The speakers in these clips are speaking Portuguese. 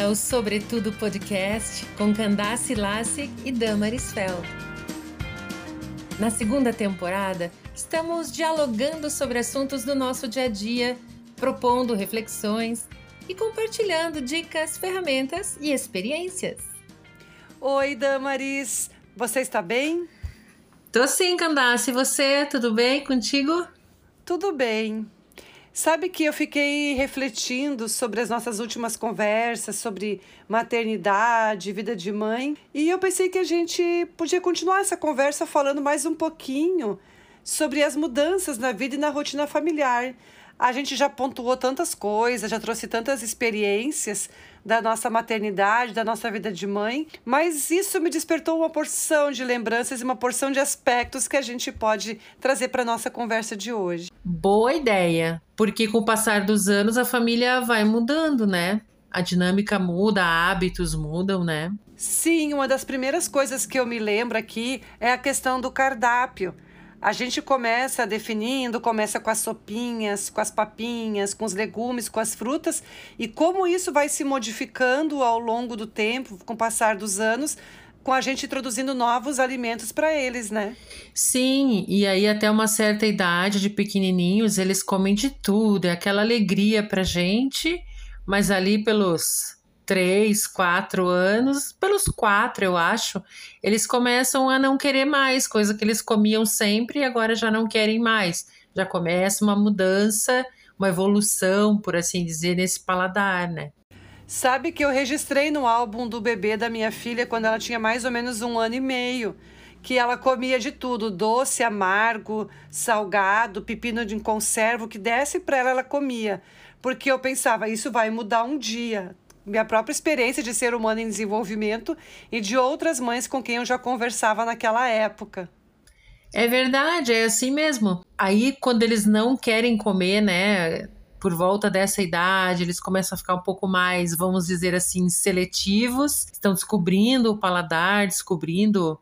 bem-vinda ao Sobretudo Podcast com Candace Lassig e Damaris Feld. Na segunda temporada, estamos dialogando sobre assuntos do nosso dia a dia, propondo reflexões e compartilhando dicas, ferramentas e experiências. Oi, Damaris, você está bem? Tô sim, Candace. E você, tudo bem contigo? Tudo bem. Sabe que eu fiquei refletindo sobre as nossas últimas conversas sobre maternidade, vida de mãe, e eu pensei que a gente podia continuar essa conversa falando mais um pouquinho sobre as mudanças na vida e na rotina familiar. A gente já pontuou tantas coisas, já trouxe tantas experiências da nossa maternidade, da nossa vida de mãe, mas isso me despertou uma porção de lembranças e uma porção de aspectos que a gente pode trazer para nossa conversa de hoje. Boa ideia, porque com o passar dos anos a família vai mudando, né? A dinâmica muda, hábitos mudam, né? Sim, uma das primeiras coisas que eu me lembro aqui é a questão do cardápio. A gente começa definindo, começa com as sopinhas, com as papinhas, com os legumes, com as frutas, e como isso vai se modificando ao longo do tempo, com o passar dos anos, com a gente introduzindo novos alimentos para eles, né? Sim, e aí até uma certa idade de pequenininhos, eles comem de tudo, é aquela alegria pra gente, mas ali pelos três, quatro anos, pelos quatro, eu acho, eles começam a não querer mais, coisa que eles comiam sempre e agora já não querem mais. Já começa uma mudança, uma evolução, por assim dizer, nesse paladar, né? Sabe que eu registrei no álbum do bebê da minha filha quando ela tinha mais ou menos um ano e meio que ela comia de tudo, doce, amargo, salgado, pepino de conserva, o que desse para ela ela comia, porque eu pensava isso vai mudar um dia minha própria experiência de ser humano em desenvolvimento e de outras mães com quem eu já conversava naquela época. É verdade, é assim mesmo. Aí, quando eles não querem comer, né, por volta dessa idade, eles começam a ficar um pouco mais, vamos dizer assim, seletivos, estão descobrindo o paladar, descobrindo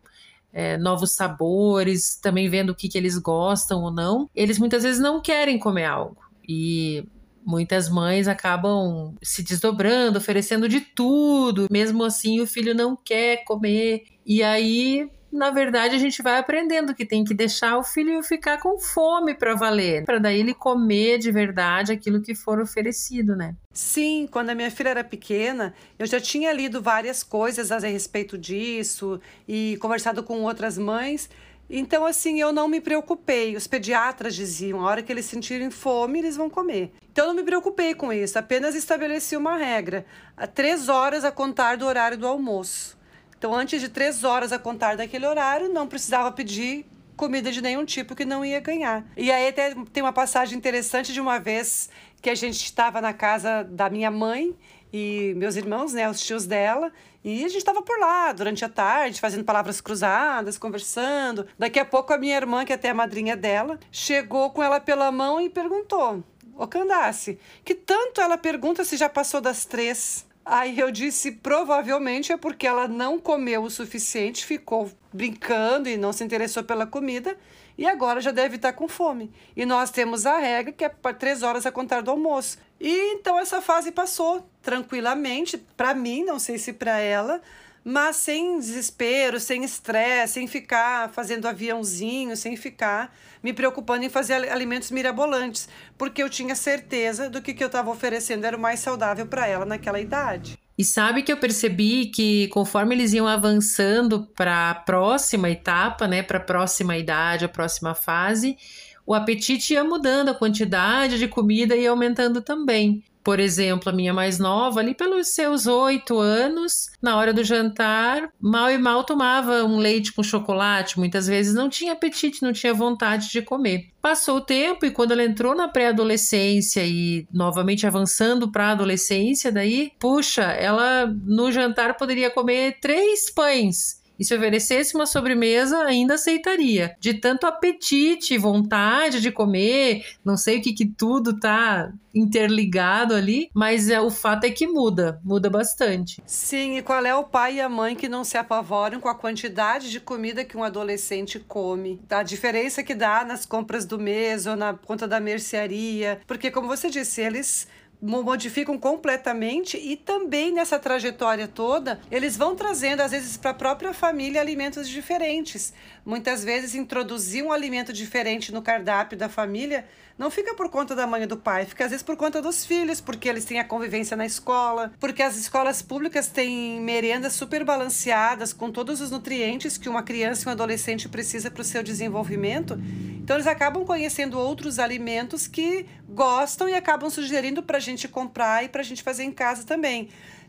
é, novos sabores, também vendo o que, que eles gostam ou não. Eles muitas vezes não querem comer algo. E Muitas mães acabam se desdobrando, oferecendo de tudo, mesmo assim o filho não quer comer. E aí, na verdade, a gente vai aprendendo que tem que deixar o filho ficar com fome para valer, para daí ele comer de verdade aquilo que for oferecido, né? Sim, quando a minha filha era pequena, eu já tinha lido várias coisas a respeito disso e conversado com outras mães então, assim, eu não me preocupei. Os pediatras diziam: a hora que eles sentirem fome, eles vão comer. Então, eu não me preocupei com isso, apenas estabeleci uma regra: a três horas a contar do horário do almoço. Então, antes de três horas a contar daquele horário, não precisava pedir comida de nenhum tipo que não ia ganhar. E aí até tem uma passagem interessante de uma vez que a gente estava na casa da minha mãe e meus irmãos, né, os tios dela, e a gente estava por lá durante a tarde, fazendo palavras cruzadas, conversando. Daqui a pouco a minha irmã, que é até a madrinha dela, chegou com ela pela mão e perguntou: Ô Candace, que tanto ela pergunta se já passou das três? Aí eu disse: provavelmente é porque ela não comeu o suficiente, ficou brincando e não se interessou pela comida e agora já deve estar com fome. E nós temos a regra que é para três horas a contar do almoço. E então essa fase passou tranquilamente, para mim, não sei se para ela, mas sem desespero, sem estresse, sem ficar fazendo aviãozinho, sem ficar me preocupando em fazer alimentos mirabolantes, porque eu tinha certeza do que, que eu estava oferecendo era o mais saudável para ela naquela idade. E sabe que eu percebi que conforme eles iam avançando para a próxima etapa, né, para a próxima idade, a próxima fase, o apetite ia mudando, a quantidade de comida ia aumentando também. Por exemplo, a minha mais nova, ali pelos seus oito anos, na hora do jantar, mal e mal tomava um leite com chocolate, muitas vezes não tinha apetite, não tinha vontade de comer. Passou o tempo e quando ela entrou na pré-adolescência e novamente avançando para a adolescência, daí, puxa, ela no jantar poderia comer três pães e se oferecesse uma sobremesa, ainda aceitaria. De tanto apetite, vontade de comer, não sei o que que tudo tá interligado ali, mas é, o fato é que muda, muda bastante. Sim, e qual é o pai e a mãe que não se apavoram com a quantidade de comida que um adolescente come? A diferença que dá nas compras do mês ou na conta da mercearia, porque como você disse, eles modificam completamente e também nessa trajetória toda, eles vão trazendo às vezes para a própria família alimentos diferentes. Muitas vezes introduzir um alimento diferente no cardápio da família não fica por conta da mãe e do pai, fica às vezes por conta dos filhos, porque eles têm a convivência na escola, porque as escolas públicas têm merendas super balanceadas com todos os nutrientes que uma criança e um adolescente precisa para o seu desenvolvimento. Então eles acabam conhecendo outros alimentos que gostam e acabam sugerindo para a gente comprar e para a gente fazer em casa também.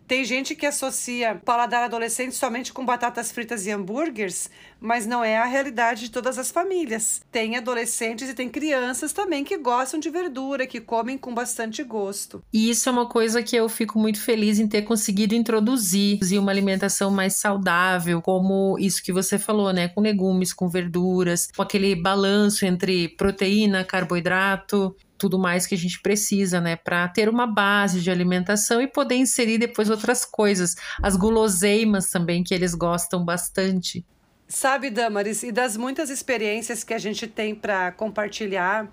Tem gente que associa paladar adolescente somente com batatas fritas e hambúrgueres, mas não é a realidade de todas as famílias. Tem adolescentes e tem crianças também que gostam de verdura, que comem com bastante gosto. E isso é uma coisa que eu fico muito feliz em ter conseguido introduzir uma alimentação mais saudável, como isso que você falou, né? Com legumes, com verduras, com aquele balanço entre proteína, carboidrato tudo mais que a gente precisa, né, para ter uma base de alimentação e poder inserir depois outras coisas, as guloseimas também que eles gostam bastante. Sabe, Damaris, e das muitas experiências que a gente tem para compartilhar,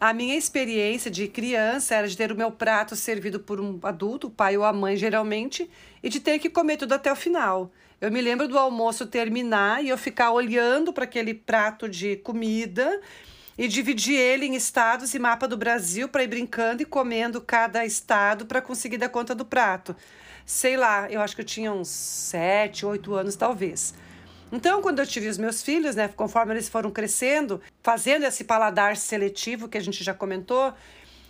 a minha experiência de criança era de ter o meu prato servido por um adulto, o pai ou a mãe geralmente, e de ter que comer tudo até o final. Eu me lembro do almoço terminar e eu ficar olhando para aquele prato de comida e dividir ele em estados e mapa do Brasil para ir brincando e comendo cada estado para conseguir dar conta do prato. Sei lá, eu acho que eu tinha uns sete, oito anos talvez. Então, quando eu tive os meus filhos, né, conforme eles foram crescendo, fazendo esse paladar seletivo que a gente já comentou,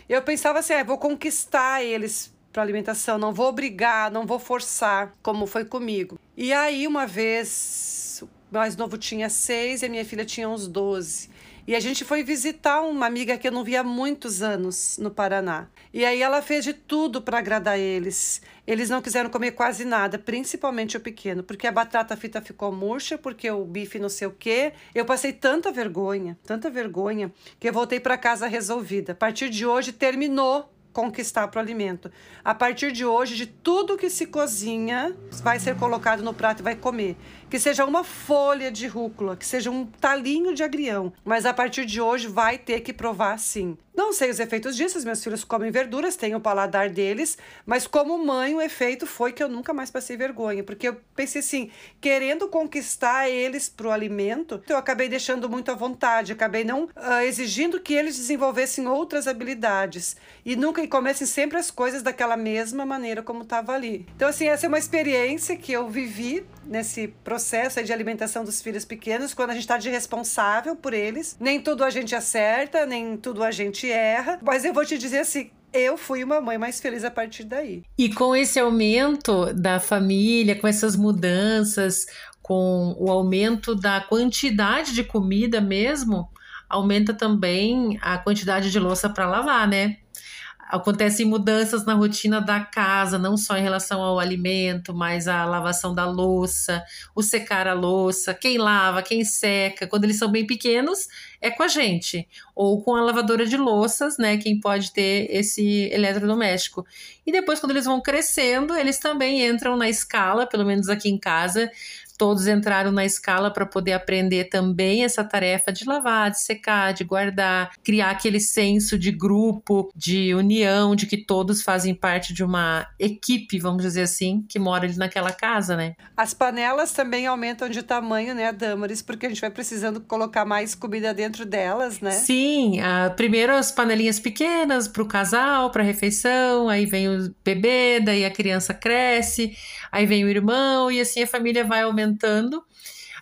eu pensava assim, ah, vou conquistar eles para alimentação, não vou obrigar, não vou forçar, como foi comigo. E aí, uma vez, o mais novo tinha seis e a minha filha tinha uns doze. E a gente foi visitar uma amiga que eu não via há muitos anos no Paraná. E aí ela fez de tudo para agradar eles. Eles não quiseram comer quase nada, principalmente o pequeno, porque a batata frita ficou murcha, porque o bife não sei o quê. Eu passei tanta vergonha, tanta vergonha, que eu voltei para casa resolvida. A partir de hoje terminou conquistar para o alimento. A partir de hoje, de tudo que se cozinha, vai ser colocado no prato e vai comer que seja uma folha de rúcula, que seja um talinho de agrião, mas a partir de hoje vai ter que provar sim. Não sei os efeitos disso, meus filhos comem verduras, têm o paladar deles, mas como mãe o efeito foi que eu nunca mais passei vergonha, porque eu pensei assim, querendo conquistar eles para o alimento, eu acabei deixando muito à vontade, acabei não uh, exigindo que eles desenvolvessem outras habilidades e nunca e comessem sempre as coisas daquela mesma maneira como estava ali. Então assim, essa é uma experiência que eu vivi nesse processo de alimentação dos filhos pequenos, quando a gente está de responsável por eles. Nem tudo a gente acerta, nem tudo a gente erra. Mas eu vou te dizer assim, eu fui uma mãe mais feliz a partir daí. E com esse aumento da família, com essas mudanças, com o aumento da quantidade de comida mesmo, aumenta também a quantidade de louça para lavar, né? Acontecem mudanças na rotina da casa, não só em relação ao alimento, mas a lavação da louça, o secar a louça, quem lava, quem seca. Quando eles são bem pequenos, é com a gente, ou com a lavadora de louças, né? Quem pode ter esse eletrodoméstico. E depois, quando eles vão crescendo, eles também entram na escala, pelo menos aqui em casa, todos entraram na escala para poder aprender também essa tarefa de lavar, de secar, de guardar, criar aquele senso de grupo, de união, de que todos fazem parte de uma equipe, vamos dizer assim, que mora ali naquela casa, né? As panelas também aumentam de tamanho, né, Damaris? Porque a gente vai precisando colocar mais comida dentro delas, né? Sim, a, primeiro as panelinhas pequenas para o casal, para refeição, aí vem o bebê, daí a criança cresce, aí vem o irmão e assim a família vai aumentando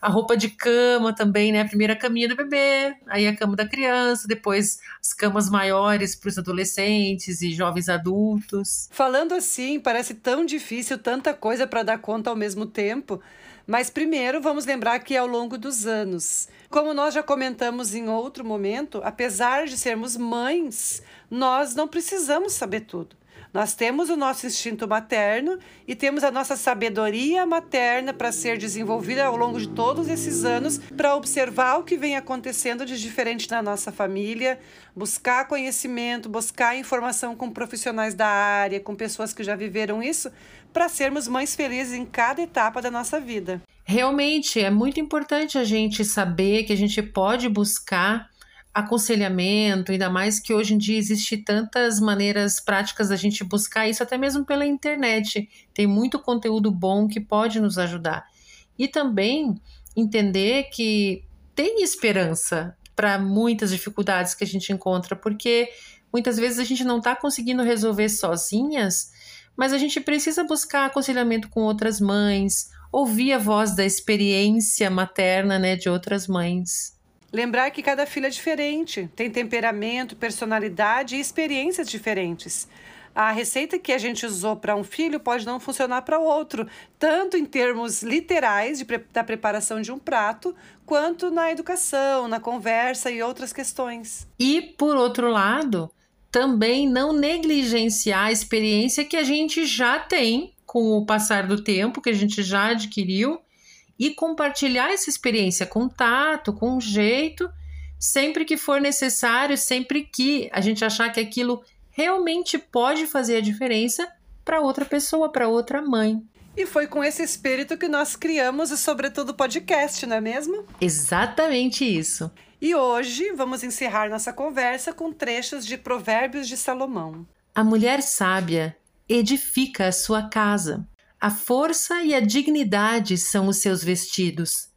A roupa de cama também, né? A primeira caminha do bebê, aí a cama da criança, depois as camas maiores para os adolescentes e jovens adultos. Falando assim, parece tão difícil, tanta coisa para dar conta ao mesmo tempo. Mas primeiro vamos lembrar que ao longo dos anos, como nós já comentamos em outro momento, apesar de sermos mães, nós não precisamos saber tudo. Nós temos o nosso instinto materno e temos a nossa sabedoria materna para ser desenvolvida ao longo de todos esses anos para observar o que vem acontecendo de diferente na nossa família, buscar conhecimento, buscar informação com profissionais da área, com pessoas que já viveram isso, para sermos mães felizes em cada etapa da nossa vida. Realmente é muito importante a gente saber que a gente pode buscar aconselhamento, ainda mais que hoje em dia existe tantas maneiras práticas da gente buscar isso, até mesmo pela internet. Tem muito conteúdo bom que pode nos ajudar. E também entender que tem esperança para muitas dificuldades que a gente encontra, porque muitas vezes a gente não está conseguindo resolver sozinhas, mas a gente precisa buscar aconselhamento com outras mães, ouvir a voz da experiência materna né, de outras mães. Lembrar que cada filho é diferente, tem temperamento, personalidade e experiências diferentes. A receita que a gente usou para um filho pode não funcionar para outro, tanto em termos literais de, da preparação de um prato, quanto na educação, na conversa e outras questões. E, por outro lado, também não negligenciar a experiência que a gente já tem com o passar do tempo, que a gente já adquiriu e compartilhar essa experiência com tato, com jeito, sempre que for necessário, sempre que a gente achar que aquilo realmente pode fazer a diferença para outra pessoa, para outra mãe. E foi com esse espírito que nós criamos o Sobretudo Podcast, não é mesmo? Exatamente isso. E hoje vamos encerrar nossa conversa com trechos de Provérbios de Salomão. A mulher sábia edifica a sua casa, a força e a dignidade são os seus vestidos.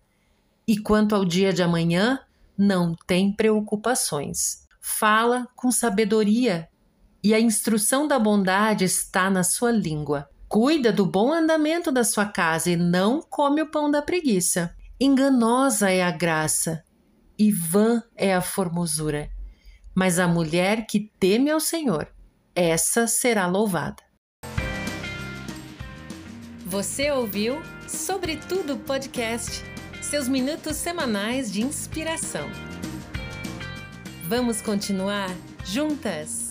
E quanto ao dia de amanhã, não tem preocupações. Fala com sabedoria, e a instrução da bondade está na sua língua. Cuida do bom andamento da sua casa e não come o pão da preguiça. Enganosa é a graça e vã é a formosura. Mas a mulher que teme ao Senhor, essa será louvada. Você ouviu Sobretudo Podcast, seus minutos semanais de inspiração. Vamos continuar juntas?